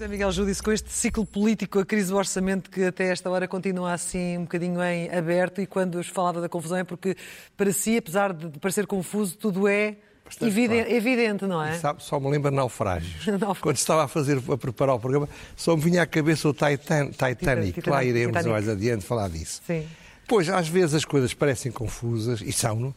José Miguel Júdice, com este ciclo político, a crise do orçamento que até esta hora continua assim um bocadinho em aberto e quando falava da confusão é porque para si, apesar de parecer confuso, tudo é evidente, claro. evidente, não é? Sabe, só me lembra naufrágios. Quando estava a fazer, a preparar o programa, só me vinha à cabeça o Titan, Titanic. Titanic. Lá iremos Titanic. mais adiante falar disso. Sim. Pois, às vezes as coisas parecem confusas, e são,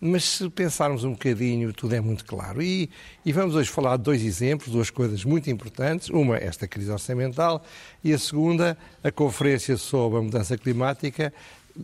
mas se pensarmos um bocadinho, tudo é muito claro. E, e, vamos hoje falar de dois exemplos, duas coisas muito importantes. Uma, esta crise orçamental, e a segunda, a conferência sobre a mudança climática,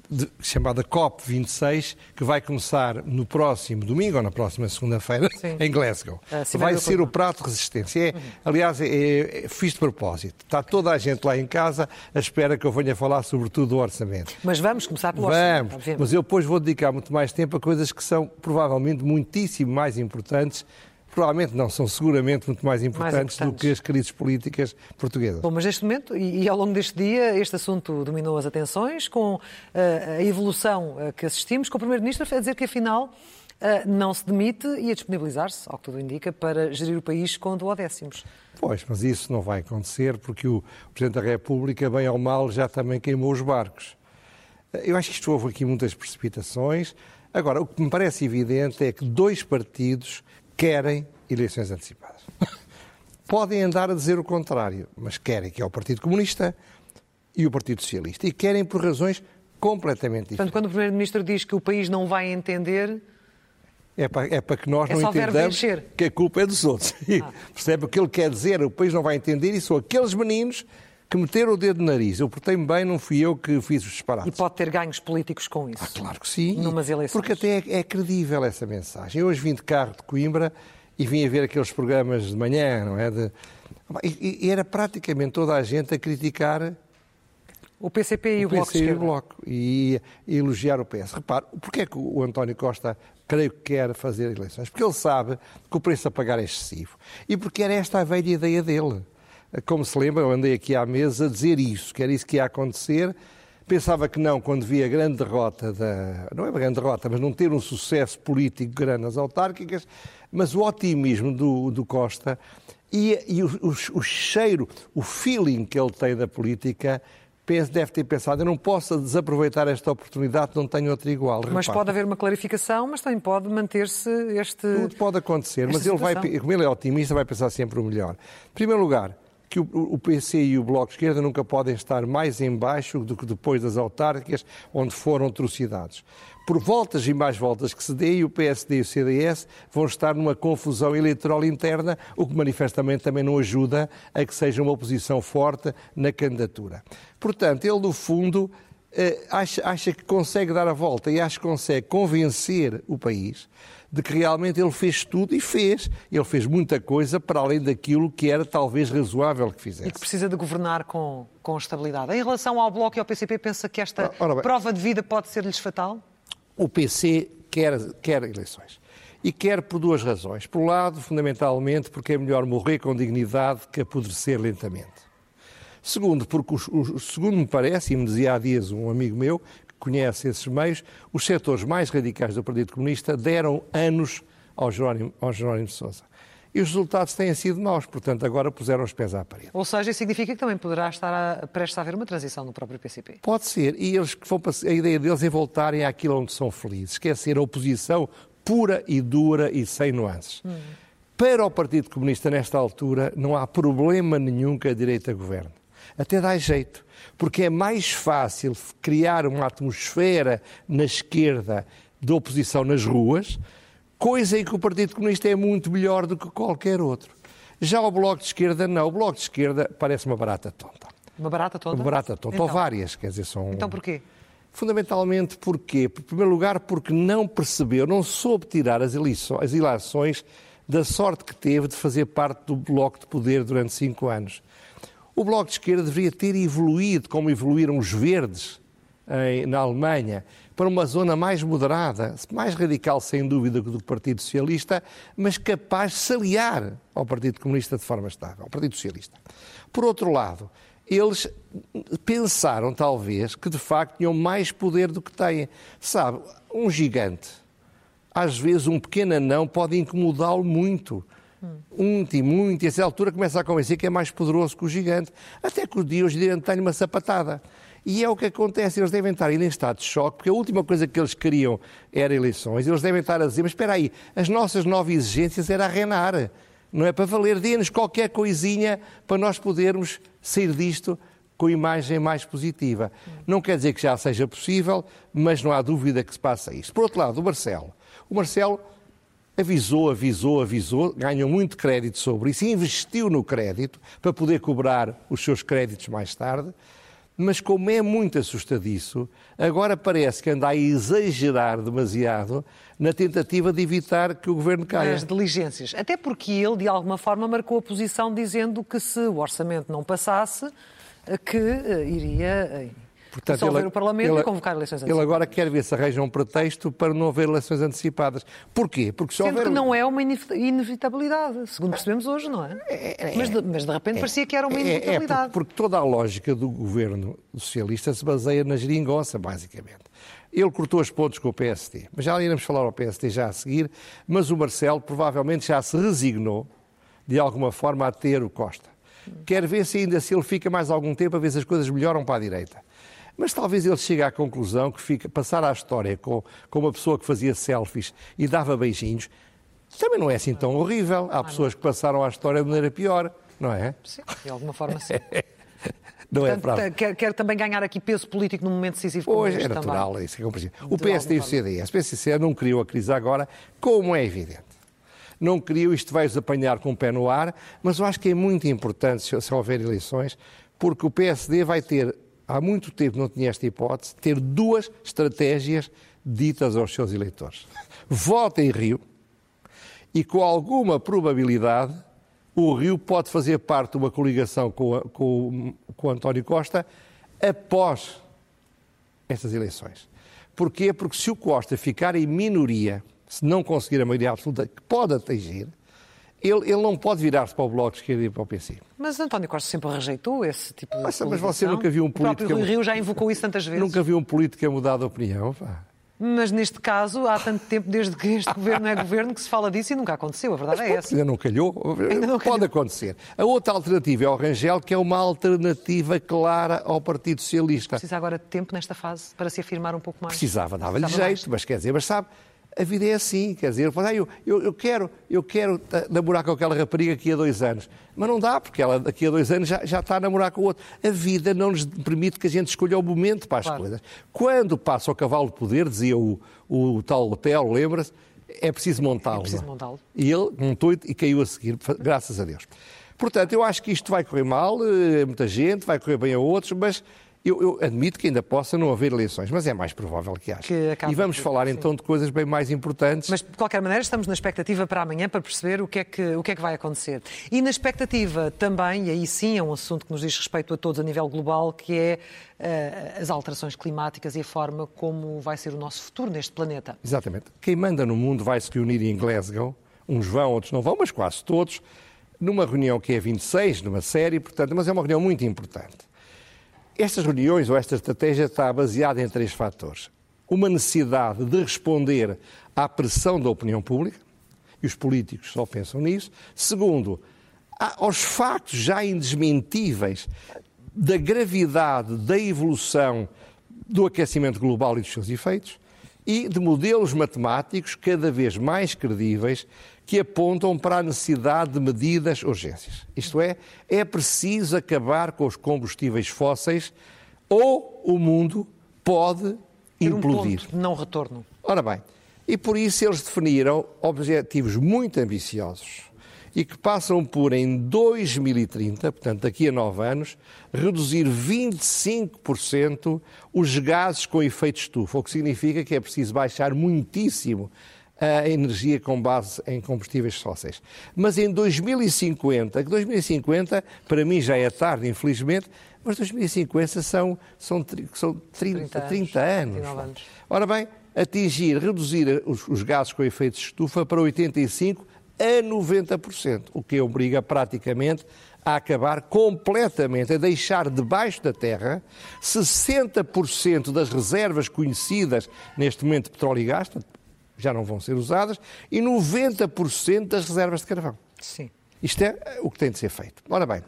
de, chamada COP26, que vai começar no próximo domingo ou na próxima segunda-feira em Glasgow. Ah, vai ser o prato de resistência. É, uhum. Aliás, é, é, fiz de propósito. Está toda a gente lá em casa à espera que eu venha falar sobretudo do orçamento. Mas vamos começar pelo vamos, orçamento. Mas eu depois vou dedicar muito mais tempo a coisas que são provavelmente muitíssimo mais importantes provavelmente não, são seguramente muito mais importantes, mais importantes, do que as crises políticas portuguesas. Bom, mas neste momento, e, e, ao longo deste dia, este assunto dominou as atenções, com uh, a evolução uh, que assistimos, com o Primeiro-Ministro a dizer que, afinal, uh, não se demite e a disponibilizar-se, ao que tudo indica, para gerir o país com duodécimos. Pois, mas isso não vai acontecer porque o Presidente da República, bem ou mal, já também queimou os barcos. Eu acho que isto houve aqui muitas precipitações. Agora, o que me parece evidente é que dois partidos querem eleições antecipadas. Podem andar a dizer o contrário, mas querem, que é o Partido Comunista e o Partido Socialista. E querem por razões completamente diferentes. Portanto, quando o Primeiro-Ministro diz que o país não vai entender. É para, é para que nós é não entendamos que a culpa é dos outros. Ah. Percebe o que ele quer dizer? O país não vai entender e são aqueles meninos que meteram o dedo no nariz. Eu portei-me bem, não fui eu que fiz os disparates. E pode ter ganhos políticos com isso? Ah, claro que sim. Numas eleições. Porque até é, é credível essa mensagem. Eu hoje vim de carro de Coimbra e vim a ver aqueles programas de manhã, não é? De... E, e era praticamente toda a gente a criticar o PCP e o, o Bloco e o Bloco e, e elogiar o PS. Repare, porquê é que o António Costa creio que quer fazer eleições? Porque ele sabe que o preço a pagar é excessivo. E porque era esta a velha ideia dele. Como se lembra, eu andei aqui à mesa a dizer isso, que era isso que ia acontecer. Pensava que não, quando via a grande derrota da. Não é uma grande derrota, mas não ter um sucesso político grande nas autárquicas, mas o otimismo do, do Costa e, e o, o, o, cheiro, o feeling que ele tem da política, penso, deve ter pensado, eu não posso desaproveitar esta oportunidade, não tenho outra igual. Mas Repare. pode haver uma clarificação, mas também pode manter-se este... Tudo pode acontecer, mas ele vai, como ele é otimista, vai pensar sempre o melhor. Em primeiro lugar, que o, o PC e o Bloco de Esquerda nunca podem estar mais em baixo do que depois das autárquicas, onde foram atrocidades. Por voltas e mais voltas que se dê, o PSD e o CDS vão estar numa confusão eleitoral interna, o que manifestamente também não ajuda a que seja uma oposição forte na candidatura. Portanto, ele, no fundo, acha, acha que consegue dar a volta e acha que consegue convencer o país de que realmente ele fez tudo e fez. Ele fez muita coisa para além daquilo que era talvez razoável que fizesse. E que precisa de governar com, com estabilidade. Em relação ao Bloco e ao PCP, pensa que esta bem, prova de vida pode ser-lhes fatal? O PC quer, quer eleições. E quer por duas razões. Por um lado, fundamentalmente, porque é melhor morrer com dignidade que apodrecer lentamente. Segundo, porque, o, o, segundo me parece, e me dizia há dias um amigo meu, conhece esses meios, os setores mais radicais do Partido Comunista deram anos ao Jerónimo, ao Jerónimo de Sousa. E os resultados têm sido maus, portanto, agora puseram os pés à parede. Ou seja, isso significa que também poderá estar a, prestes a haver uma transição no próprio PCP. Pode ser, e eles que vão, a ideia deles é voltarem àquilo onde são felizes, quer ser a oposição pura e dura e sem nuances. Hum. Para o Partido Comunista, nesta altura, não há problema nenhum que a direita governe. Até dá jeito porque é mais fácil criar uma atmosfera na esquerda de oposição nas ruas, coisa em que o Partido Comunista é muito melhor do que qualquer outro. Já o Bloco de Esquerda, não. O Bloco de Esquerda parece uma barata tonta. Uma barata tonta? Uma barata tonta, então. ou várias, quer dizer, são... Então porquê? Fundamentalmente porquê? Em primeiro lugar, porque não percebeu, não soube tirar as eleições, as eleições da sorte que teve de fazer parte do Bloco de Poder durante cinco anos. O Bloco de Esquerda deveria ter evoluído, como evoluíram os verdes em, na Alemanha, para uma zona mais moderada, mais radical, sem dúvida, do Partido Socialista, mas capaz de se aliar ao Partido Comunista de forma estável, ao Partido Socialista. Por outro lado, eles pensaram, talvez, que de facto tinham mais poder do que têm. Sabe, um gigante, às vezes um pequeno anão pode incomodá-lo muito. Muito e muito, e a essa altura começa a convencer que é mais poderoso que o gigante. Até que o dia hoje em dia uma sapatada. E é o que acontece, eles devem estar em estado de choque, porque a última coisa que eles queriam era eleições. Eles devem estar a dizer, mas espera aí, as nossas nove exigências era a reinar. Não é para valer, dê-nos qualquer coisinha para nós podermos sair disto com imagem mais positiva. Não quer dizer que já seja possível, mas não há dúvida que se passa isso. Por outro lado, o Marcelo. O Marcelo avisou, avisou, avisou, ganhou muito crédito sobre isso, investiu no crédito para poder cobrar os seus créditos mais tarde mas como é muito assustadiço, agora parece que anda a exagerar demasiado na tentativa de evitar que o governo caia. As diligências. Até porque ele, de alguma forma, marcou a posição dizendo que se o orçamento não passasse, que eh, iria eh, Portanto, dissolver ele, o Parlamento ele, e convocar eleições antecipadas. Ele agora quer ver se arranja um pretexto para não haver eleições antecipadas. Porquê? Porque se Sendo houver... que não é uma inevitabilidade, segundo percebemos hoje, não é? é, é mas, de, mas, de, repente é, parecia que era uma é, é, inevitabilidade. É, porque, porque toda a lógica do governo socialista se baseia na geringonça, basicamente. Ele cortou as pontos com o PSD, mas já iremos falar ao PSD já a seguir, mas o Marcelo provavelmente já se resignou, de alguma forma, a ter o Costa. Quer ver se ainda se ele fica mais algum tempo a ver se as coisas melhoram para a direita. Mas talvez ele chegue à conclusão que fica, passar à história com, com uma pessoa que fazia selfies e dava beijinhos também não é assim tão horrível. Há pessoas que passaram à história de maneira pior, não é? Sim, de alguma forma sim. Não é Portanto, é quer, quer, também ganhar aqui peso político num momento decisivo Pois, é natural, também. isso é compreensível. O PSD e o CDS, o PCC não criou a crise agora, como é evidente. Não criou, isto vai-os apanhar com o pé no ar, mas eu acho que é muito importante, se, se houver eleições, porque o PSD vai ter há muito tempo não tinha esta hipótese, ter duas estratégias ditas aos seus eleitores. Vota em Rio e, com alguma probabilidade, o Rio pode fazer parte de uma coligação com, com, com António Costa após estas eleições. Porquê? Porque se o Costa ficar em minoria, se não conseguir a maioria absoluta, que pode atingir, ele, ele não pode virar-se para o Bloco de Esquerda e para o PC. Mas António Costa sempre rejeitou esse tipo de Mas, mas você nunca viu um político... O próprio Rio já invocou isso tantas vezes. Nunca viu um político a mudar de opinião? Pá. Mas neste caso, há tanto tempo desde que este governo é governo que se fala disso e nunca aconteceu. A verdade Mas, é essa. Ainda não calhou. Ainda não calhou. Pode acontecer. A outra alternativa é o Rangel, que é uma alternativa clara ao Partido Socialista. Precisa agora de tempo nesta fase para se afirmar um pouco mais. Precisava, dava-lhe jeito, mais. mas quer dizer, mas sabe, a vida é assim, quer dizer, ah, eu, eu, eu, quero, eu quero namorar com aquela rapariga aqui há dois anos, mas não dá, porque ela daqui a dois anos já, já está a namorar com o outro. A vida não nos permite que a gente escolha o momento para as claro. coisas. Quando passa o cavalo de poder, dizia o, o tal Otelo, lembra-se, é preciso montá-lo. É preciso montá-lo. E ele montou e caiu a seguir, graças a Deus. Portanto, eu acho que isto vai correr mal, eh, muita gente, vai correr bem a outros, mas eu, eu, admito que ainda possa não haver eleições, mas é mais provável que haja. Que e vamos de... falar então de coisas bem mais importantes. Mas, de qualquer maneira, estamos na expectativa para amanhã para perceber o que é que, o que, é que vai acontecer. E na expectativa também, e aí sim é um assunto que nos diz respeito a todos a nível global, que é uh, as alterações climáticas e a forma como vai ser o nosso futuro neste planeta. Exatamente. Quem manda no mundo vai se reunir em Glasgow, uns vão, outros não vão, mas quase todos, numa reunião que é 26, numa série, portanto, mas é uma reunião muito importante. Estas reuniões ou esta estratégia está baseada em três fatores. Uma necessidade de responder à pressão da opinião pública, e os políticos só pensam nisso. Segundo, aos factos já indesmentíveis da gravidade da evolução do aquecimento global e dos seus efeitos, e de modelos matemáticos cada vez mais credíveis que apontam para a necessidade de medidas urgências. Isto é, é preciso acabar com os combustíveis fósseis ou o mundo pode implodir. Um não retorno. Ora bem, e por isso eles definiram objetivos muito ambiciosos e que passam por, em 2030, portanto daqui a nove anos, reduzir 25% os gases com efeito estufa, o que significa que é preciso baixar muitíssimo a energia com base em combustíveis fósseis. Mas em 2050, que 2050 para mim já é tarde, infelizmente, mas 2050 são, são, são 30, 30 anos. 30 anos. anos. Ora bem, atingir, reduzir os, os gases com efeito de estufa para 85 a 90%, o que obriga praticamente a acabar completamente, a deixar debaixo da terra 60% das reservas conhecidas neste momento de petróleo e gás, já não vão ser usadas, e 90% das reservas de carvão. Sim. Isto é o que tem de ser feito. Ora bem,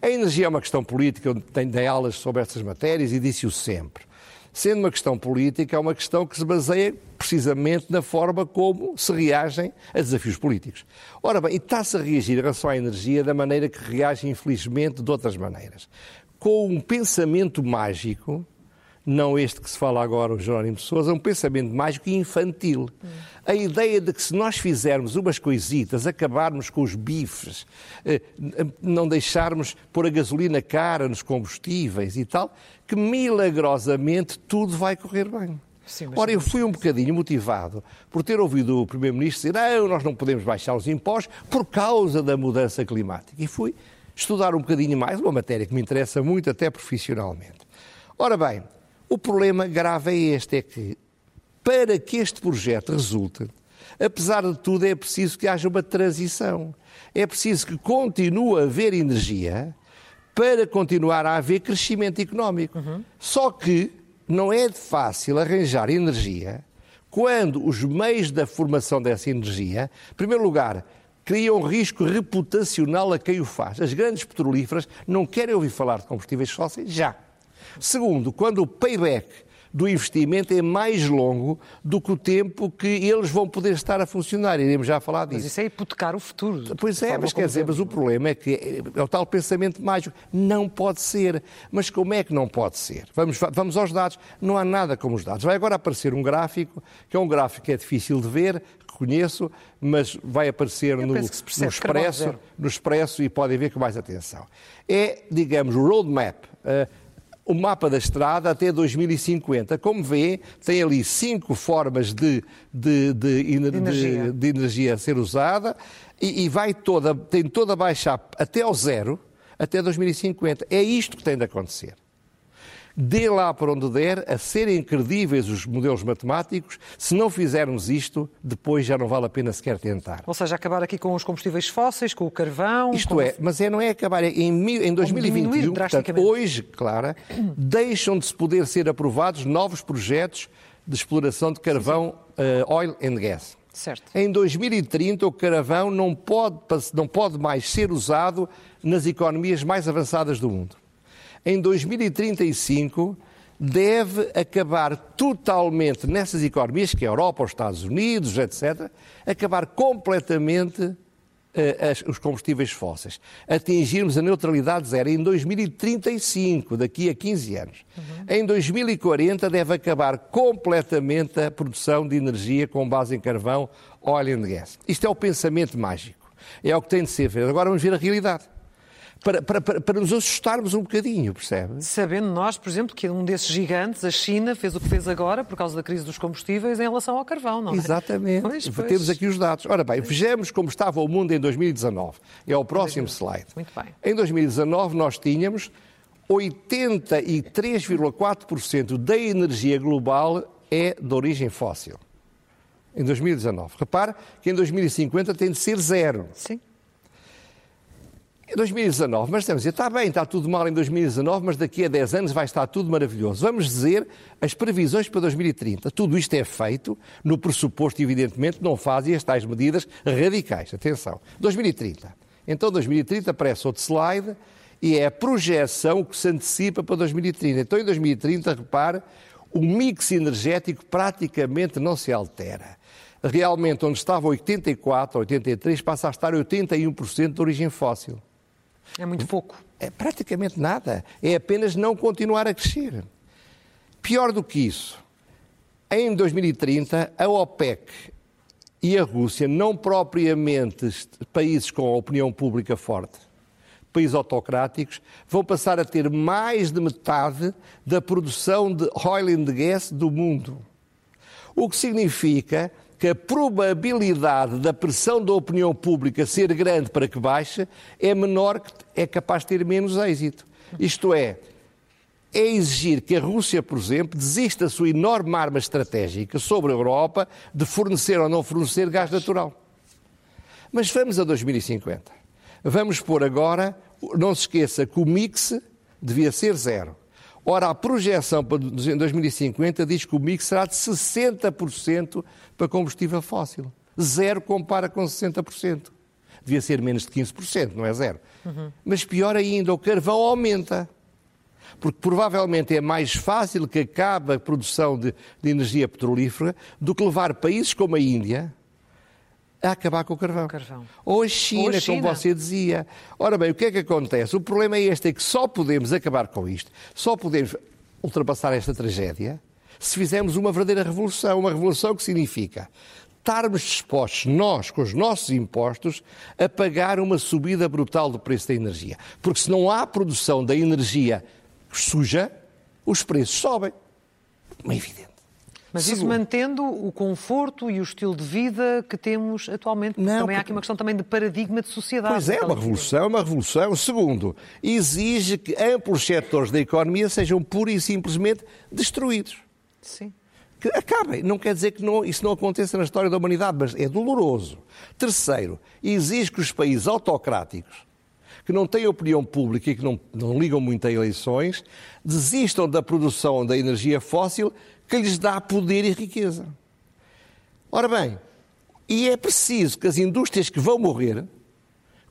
a energia é uma questão política, eu tenho aulas sobre estas matérias e disse-o sempre. Sendo uma questão política, é uma questão que se baseia precisamente na forma como se reagem a desafios políticos. Ora bem, e está-se a reagir em relação à energia da maneira que reage, infelizmente, de outras maneiras. Com um pensamento mágico não este que se fala agora, o Jerónimo de Sousa, é um pensamento mágico e infantil. Hum. A ideia de que se nós fizermos umas coisitas, acabarmos com os bifes, eh, não deixarmos pôr a gasolina cara nos combustíveis e tal, que milagrosamente tudo vai correr bem. Sim, Ora, eu fui um bocadinho motivado por ter ouvido o Primeiro-Ministro dizer não, nós não podemos baixar os impostos por causa da mudança climática. E fui estudar um bocadinho mais, uma matéria que me interessa muito até profissionalmente. Ora bem, o problema grave é este, é que para que este projeto resulte, apesar de tudo, é preciso que haja uma transição. É preciso que continue a haver energia para continuar a haver crescimento económico. Uhum. Só que não é fácil arranjar energia quando os meios da formação dessa energia, em primeiro lugar, criam um risco reputacional a quem o faz. As grandes petrolíferas não querem ouvir falar de combustíveis fósseis já. Segundo, quando o payback do investimento é mais longo do que o tempo que eles vão poder estar a funcionar. Iremos já falar disso. Mas isso é hipotecar o futuro. Pois é, mas quer dizer, mas o problema é que é o tal pensamento mágico. Não pode ser. Mas como é que não pode ser? Vamos, vamos aos dados. Não há nada como os dados. Vai agora aparecer um gráfico, que é um gráfico que é difícil de ver, reconheço, mas vai aparecer no, no, expresso, no expresso e podem ver com mais atenção. É, digamos, o roadmap. Uh, o mapa da estrada até 2050. Como vê, tem ali cinco formas de, de, de, de, energia. energia. a ser usada e, e, vai toda, tem toda a baixar até ao zero até 2050. É isto que tem de acontecer dê lá para onde der, a serem credíveis os modelos matemáticos. Se não fizermos isto, depois já não vale a pena sequer tentar. Ou seja, acabar aqui com os combustíveis fósseis, com o carvão. Isto é, mas é, não é acabar. É em, em 2021, portanto, hoje, Clara, deixam de se poder ser aprovados novos projetos de exploração de carvão, uh, oil and gas. Certo. Em 2030, o carvão não pode, não pode mais ser usado nas economias mais avançadas do mundo em 2035 deve acabar totalmente nessas economias, que é a Europa, os Estados Unidos, etc., acabar completamente uh, as, os combustíveis fósseis. Atingirmos a neutralidade zero em 2035, daqui a 15 anos. Uhum. Em 2040 deve acabar completamente a produção de energia com base em carvão, óleo e gás. Isto é o pensamento mágico. É o que tem de ser feito. Agora vamos ver a realidade para, para, para, para, nos assustarmos um bocadinho, percebe? Sabendo nós, por exemplo, que um desses gigantes, a China, fez o que fez agora por causa da crise dos combustíveis em relação ao carvão, não é? Exatamente. Pois, pois. Temos aqui os dados. Ora bem, vejamos como estava o mundo em 2019. É o próximo slide. Muito bem. Em 2019 nós tínhamos 83,4% da energia global é de origem fóssil. Em 2019. Repare que em 2050 tem de ser zero. Sim. Em 2019, mas dizer, está bem, está tudo mal em 2019, mas daqui a 10 anos vai estar tudo maravilhoso. Vamos dizer as previsões para 2030. Tudo isto é feito no pressuposto, evidentemente, não fazem as tais medidas radicais. Atenção. 2030. Então, 2030 aparece outro slide e é a projeção que se antecipa para 2030. Então, em 2030, repare, o mix energético praticamente não se altera. Realmente, onde estava 84, 83, passa a estar 81% de origem fóssil. É muito pouco. É praticamente nada. É apenas não continuar a crescer. Pior do que isso, em 2030, a OPEC e a Rússia, não propriamente países com a opinião pública forte, países autocráticos, vão passar a ter mais de metade da produção de oil and gas do mundo. O que significa que a probabilidade da pressão da opinião pública ser grande para que baixe é menor, que é capaz de ter menos êxito. Isto é, é exigir que a Rússia, por exemplo, desista da sua enorme arma estratégica sobre a Europa de fornecer ou não fornecer gás natural. Mas vamos a 2050. Vamos pôr agora não se esqueça que o mix devia ser zero. Ora, a projeção para 2050 diz que o mix será de 60% para combustível fóssil. Zero compara com 60%. Devia ser menos de 15%, não é zero. Uhum. Mas pior ainda, o carvão aumenta. Porque provavelmente é mais fácil que acabe a produção de, de energia petrolífera do que levar países como a Índia, a acabar com o carvão. carvão. Ou, a China, Ou a China, como você dizia. Ora bem, o que é que acontece? O problema é este, é que só podemos acabar com isto, só podemos ultrapassar esta tragédia se fizermos uma verdadeira revolução. Uma revolução que significa estarmos dispostos, nós, com os nossos impostos, a pagar uma subida brutal do preço da energia. Porque se não há produção da energia suja, os preços sobem. É evidente. Mas isso mantendo o conforto e o estilo de vida que temos atualmente. Não, também porque... há aqui uma questão também de paradigma de sociedade. Pois é, uma revolução, uma revolução. Segundo, exige que amplos setores da economia sejam pura e simplesmente destruídos. Sim. Que acabem. Não quer dizer que não, isso não aconteça na história da humanidade, mas é doloroso. Terceiro, exige que os países autocráticos, que não têm opinião pública e que não, não ligam muito a eleições, desistam da produção da energia fóssil que lhes dá poder e riqueza. Ora bem, e é preciso que as indústrias que vão morrer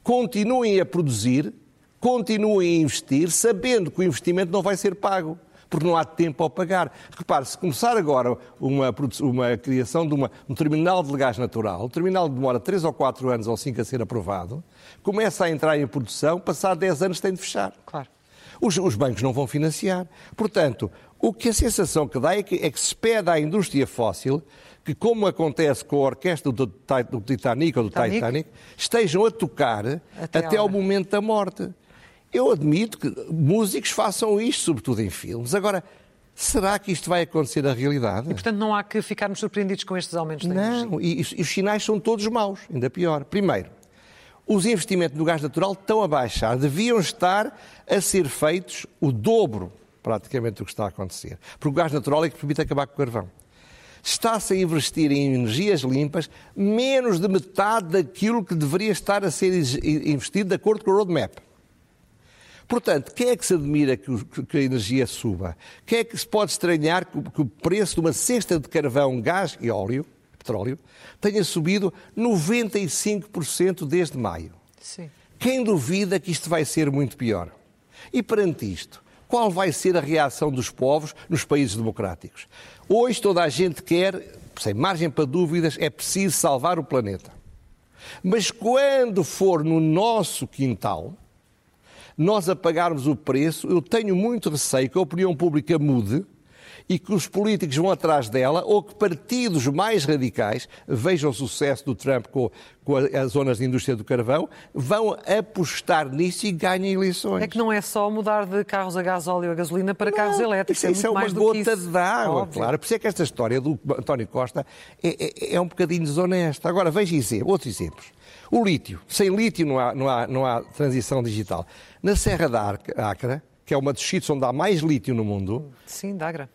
continuem a produzir, continuem a investir, sabendo que o investimento não vai ser pago, porque não há tempo a pagar. Repare, se começar agora uma, uma criação de uma, um terminal de gás natural, o terminal demora 3 ou 4 anos ou 5 a ser aprovado, começa a entrar em produção, passar 10 anos tem de fechar. Claro. Os, os bancos não vão financiar. Portanto, o que a sensação que dá é que, é que se pede à indústria fóssil que, como acontece com a orquestra do, do Titanic ou do Titanic, Titanic estejam a tocar até, até ao momento da morte. Eu admito que músicos façam isto, sobretudo em filmes. Agora, será que isto vai acontecer na realidade? E, portanto, não há que ficarmos surpreendidos com estes aumentos da Não, e, e os sinais são todos maus, ainda pior. Primeiro, os investimentos no gás natural estão a baixar, deviam estar a ser feitos o dobro praticamente do que está a acontecer. Porque o gás natural é que permite acabar com o carvão. Está-se a investir em energias limpas menos de metade daquilo que deveria estar a ser investido de acordo com o roadmap. Portanto, quem é que se admira que, a energia suba? Quem é que se pode estranhar que o preço de uma cesta de carvão, gás e óleo, petróleo, tenha subido 95% desde maio? Sim. Quem duvida que isto vai ser muito pior? E perante isto, qual vai ser a reação dos povos nos países democráticos. Hoje toda a gente quer, sem margem para dúvidas, é preciso salvar o planeta. Mas quando for no nosso quintal, nós a pagarmos o preço, eu tenho muito receio que a opinião pública mude e que os políticos vão atrás dela ou que partidos mais radicais, vejam o sucesso do Trump com, com as zonas de indústria do carvão, vão apostar nisso e ganhem eleições. É que não é só mudar de carros a gás óleo a gasolina para não, carros elétricos. Isso, é, é uma gota de água, claro. Por isso é que esta história do António Costa é, é, é um bocadinho desonesta. Agora, veja outros exemplos. O lítio. Sem lítio não há, não há, não há transição digital. Na Serra da Acra, que é uma dos sítios onde há mais lítio no mundo. Sim, da Agra.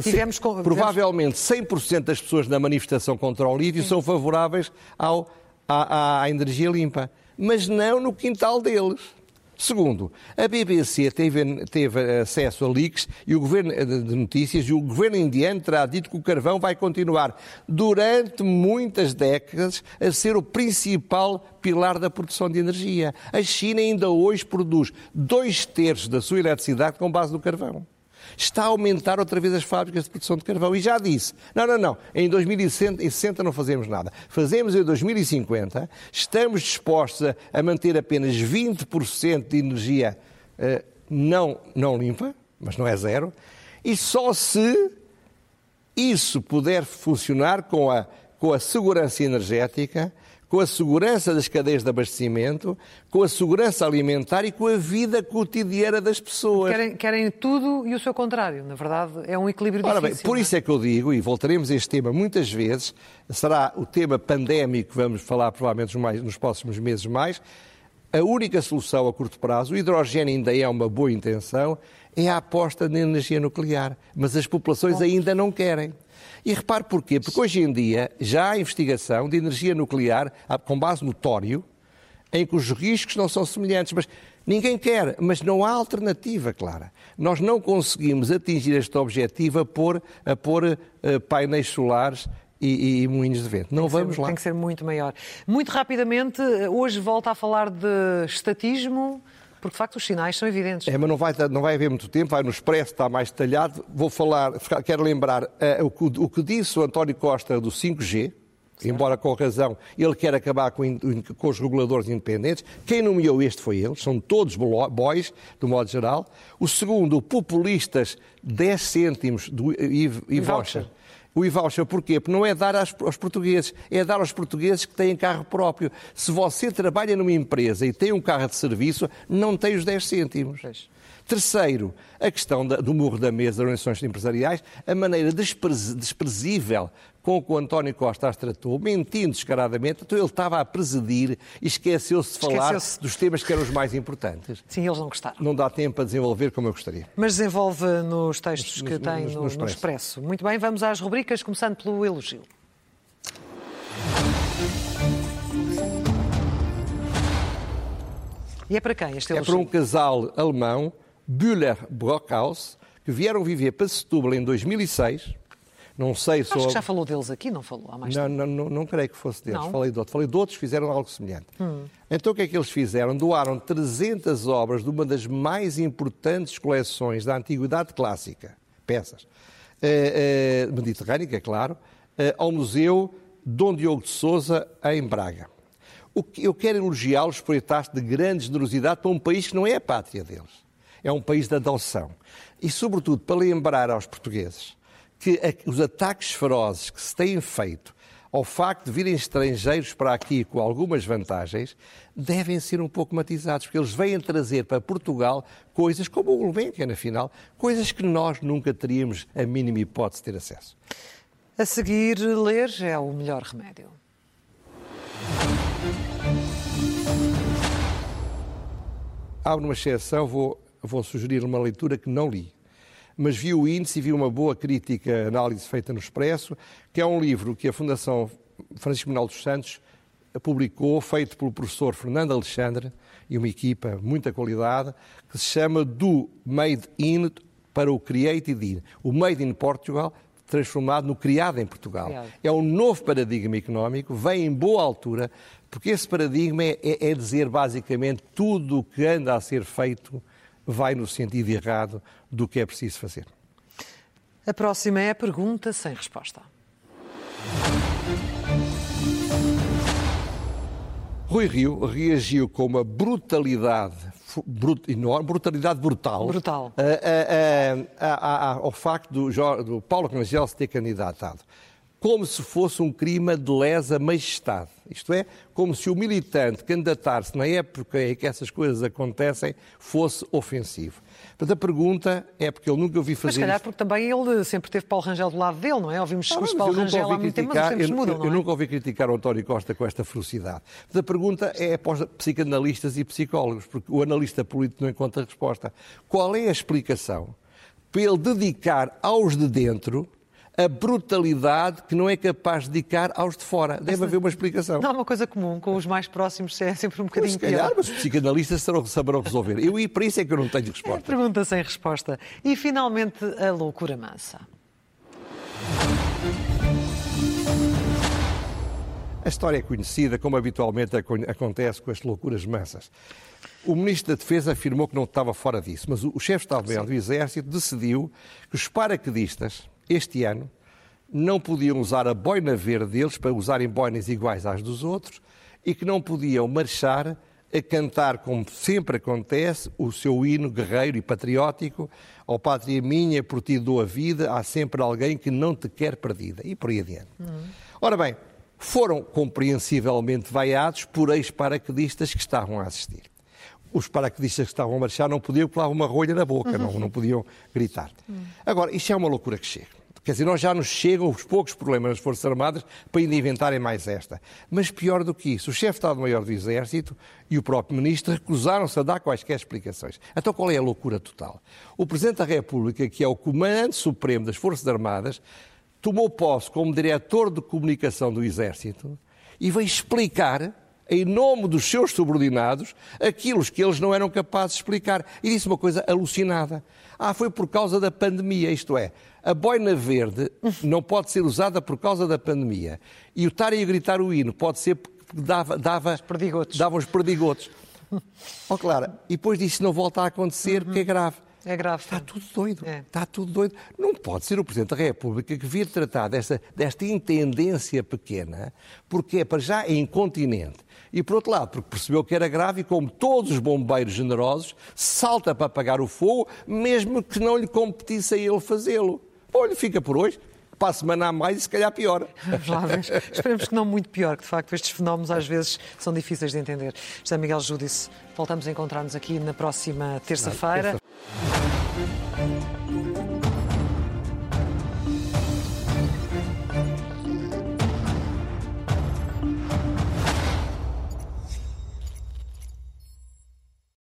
Tivemos, provavelmente 100% das pessoas na manifestação contra o lítio Sim. são favoráveis ao, à, à energia limpa, mas não no quintal deles. Segundo, a BBC teve, teve, acesso a leaks e o governo de notícias e o governo indiano terá dito que o carvão vai continuar durante muitas décadas a ser o principal pilar da produção de energia. A China ainda hoje produz dois terços da sua eletricidade com base no carvão está a aumentar outra vez as fábricas de produção de carvão. E já disse, não, não, não, em 2060 não fazemos nada. Fazemos em 2050, estamos dispostos a, manter apenas 20% de energia uh, não, não limpa, mas não é zero, e só se isso puder funcionar com a, com a segurança energética com a segurança das cadeias de abastecimento, com a segurança alimentar e com a vida cotidiana das pessoas. Querem, querem tudo e o seu contrário. Na verdade, é um equilíbrio Ora difícil. Bem, por isso é que eu digo, e voltaremos a este tema muitas vezes, será o tema pandémico que vamos falar provavelmente nos próximos meses mais, a única solução a curto prazo, o hidrogênio ainda é uma boa intenção, é a aposta na energia nuclear. Mas as populações ainda não querem. E repare porquê? Porque hoje em dia já há investigação de energia nuclear com base no tório em que os riscos não são semelhantes. Mas ninguém quer, mas não há alternativa clara. Nós não conseguimos atingir este objetivo a pôr, a pôr uh, painéis solares e, e, moinhos de vento. Não vamos ser, lá. Tem que ser muito maior. Muito rapidamente, hoje volta a falar de estatismo, porque de facto os sinais são evidentes. É, mas não vai, não vai haver muito tempo, vai no Expresso, está mais detalhado. Vou falar, quero lembrar uh, o, que, o que disse o António Costa do 5G, Certo. Embora com razão ele quer acabar com, com, os reguladores independentes. Quem nomeou este foi ele, são todos boys, do modo geral. O segundo, populistas 10 cêntimos do e-voucher. O e-voucher porquê? Porque não é dar aos, portugueses, é dar aos portugueses que têm carro próprio. Se você trabalha numa empresa e tem um carro de serviço, não tem os 10 cêntimos. Terceiro, a questão da, do murro da mesa das organizações empresariais, a maneira desprezível com que o António Costa as tratou, mentindo descaradamente, então ele estava a presidir e esqueceu-se de falar esqueceu dos temas que eram os mais importantes. Sim, eles não gostaram. Não dá tempo a desenvolver como eu gostaria. Mas desenvolve nos textos que tem no, no, no, Expresso. Muito bem, vamos às rubricas, começando pelo elogio. E é para quem este elogio? É para um casal alemão, Bühler-Brockhaus, que vieram viver para Setúbal em 2006 não sei se. Acho que já falou deles aqui, não falou há mais não, tempo. Não, não, não creio que fosse deles. Não. Falei de outros. Falei de outros que fizeram algo semelhante. Hum. Então o que é que eles fizeram? Doaram 300 obras de uma das mais importantes coleções da Antiguidade Clássica, peças, eh, eh, mediterrânica, claro, eh, ao Museu Dom Diogo de Souza, em Braga. O que eu quero elogiá-los por esse de grande generosidade para um país que não é a pátria deles. É um país de adoção. E, sobretudo, para lembrar aos portugueses que os ataques ferozes que se têm feito ao facto de virem estrangeiros para aqui com algumas vantagens, devem ser um pouco matizados, porque eles vêm trazer para Portugal coisas como o Gulbenkian, afinal, coisas que nós nunca teríamos a mínima hipótese de ter acesso. A seguir, ler é o melhor remédio. Há uma exceção, vou, vou sugerir uma leitura que não li mas vi o índice e vi uma boa crítica, análise feita no Expresso, que é um livro que a Fundação Francisco Manuel dos Santos publicou, feito pelo professor Fernando Alexandre e uma equipa de muita qualidade, que se chama Do Made in para o Created in. O Made in Portugal transformado no criado em Portugal. É um novo paradigma económico, vem em boa altura, porque esse paradigma é, é, é dizer basicamente tudo o que anda a ser feito vai no sentido errado do que é preciso fazer. A próxima é a pergunta sem resposta. Rui Rio reagiu com uma brutalidade, brut, enorme, brutalidade brutal, brutal. A, a, a, ao facto do, do Paulo Rangel se ter candidatado como se fosse um crime de lesa majestade. Isto é, como se o militante candidatar-se na época em que essas coisas acontecem fosse ofensivo. Portanto, a pergunta é porque eu nunca ouvi fazer. Mas, se calhar, porque também ele sempre teve Paulo Rangel do lado dele, não é? Ouvimos ah, Paulo Rangel há muito tempo, mas os tempos eu, mudam, não é? Eu nunca ouvi criticar o António Costa com esta ferocidade. Portanto, a pergunta é para os psicanalistas e psicólogos, porque o analista político não encontra resposta. Qual é a explicação para ele dedicar aos de dentro a brutalidade que não é capaz de dedicar aos de fora. Deve haver uma explicação. Não é uma coisa comum, com os mais próximos é sempre um bocadinho mas, se calhar. Mas os psicanalistas saberão resolver. Eu, e para isso é que eu não tenho resposta. É pergunta sem resposta. E, finalmente, a loucura mansa. A história é conhecida, como habitualmente acontece com as loucuras mansas. O Ministro da Defesa afirmou que não estava fora disso, mas o chefe de Estado-Maior do Exército decidiu que os paraquedistas, este ano, não podiam usar a boina verde deles para usarem boinas iguais às dos outros e que não podiam marchar a cantar, como sempre acontece, o seu hino guerreiro e patriótico, ao pátria minha, por ti dou a vida, há sempre alguém que não te quer perdida, e por aí adiante. Uhum. Ora bem, foram compreensivelmente vaiados por ex-paraquedistas que estavam a assistir. Os paraquedistas que estavam a marchar não podiam colar uma rolha na boca, uhum. não, não podiam gritar. Agora, isto é uma loucura que chega. Quer dizer, nós já nos chegam os poucos problemas das Forças Armadas para ainda inventarem mais esta. Mas pior do que isso, o chefe de Estado-Maior do Exército e o próprio Ministro recusaram-se a dar quaisquer explicações. Então qual é a loucura total? O Presidente da República, que é o Comandante Supremo das Forças Armadas, tomou posse como Diretor de Comunicação do Exército e veio explicar em nome dos seus subordinados, aquilo que eles não eram capazes de explicar. E disse uma coisa alucinada. Ah, foi por causa da pandemia, isto é, a boina verde não pode ser usada por causa da pandemia. E o estarem a gritar o hino pode ser porque dava, dava, os dava os perdigotos. oh, claro, e depois disso não volta a acontecer uhum. porque é grave. É grave. Está tudo doido. É. Está tudo doido. Não pode ser o Presidente da República que vir tratar desta, desta intendência pequena, porque é para já é incontinente. E por outro lado, porque percebeu que era grave e, como todos os bombeiros generosos, salta para apagar o fogo, mesmo que não lhe competisse a ele fazê-lo. Olha, fica por hoje para a semana a mais e se calhar pior. Vamos lá ver. Esperemos que não muito pior, que de facto estes fenómenos às vezes são difíceis de entender. José Miguel Júdice, voltamos a encontrar-nos aqui na próxima terça-feira. Terça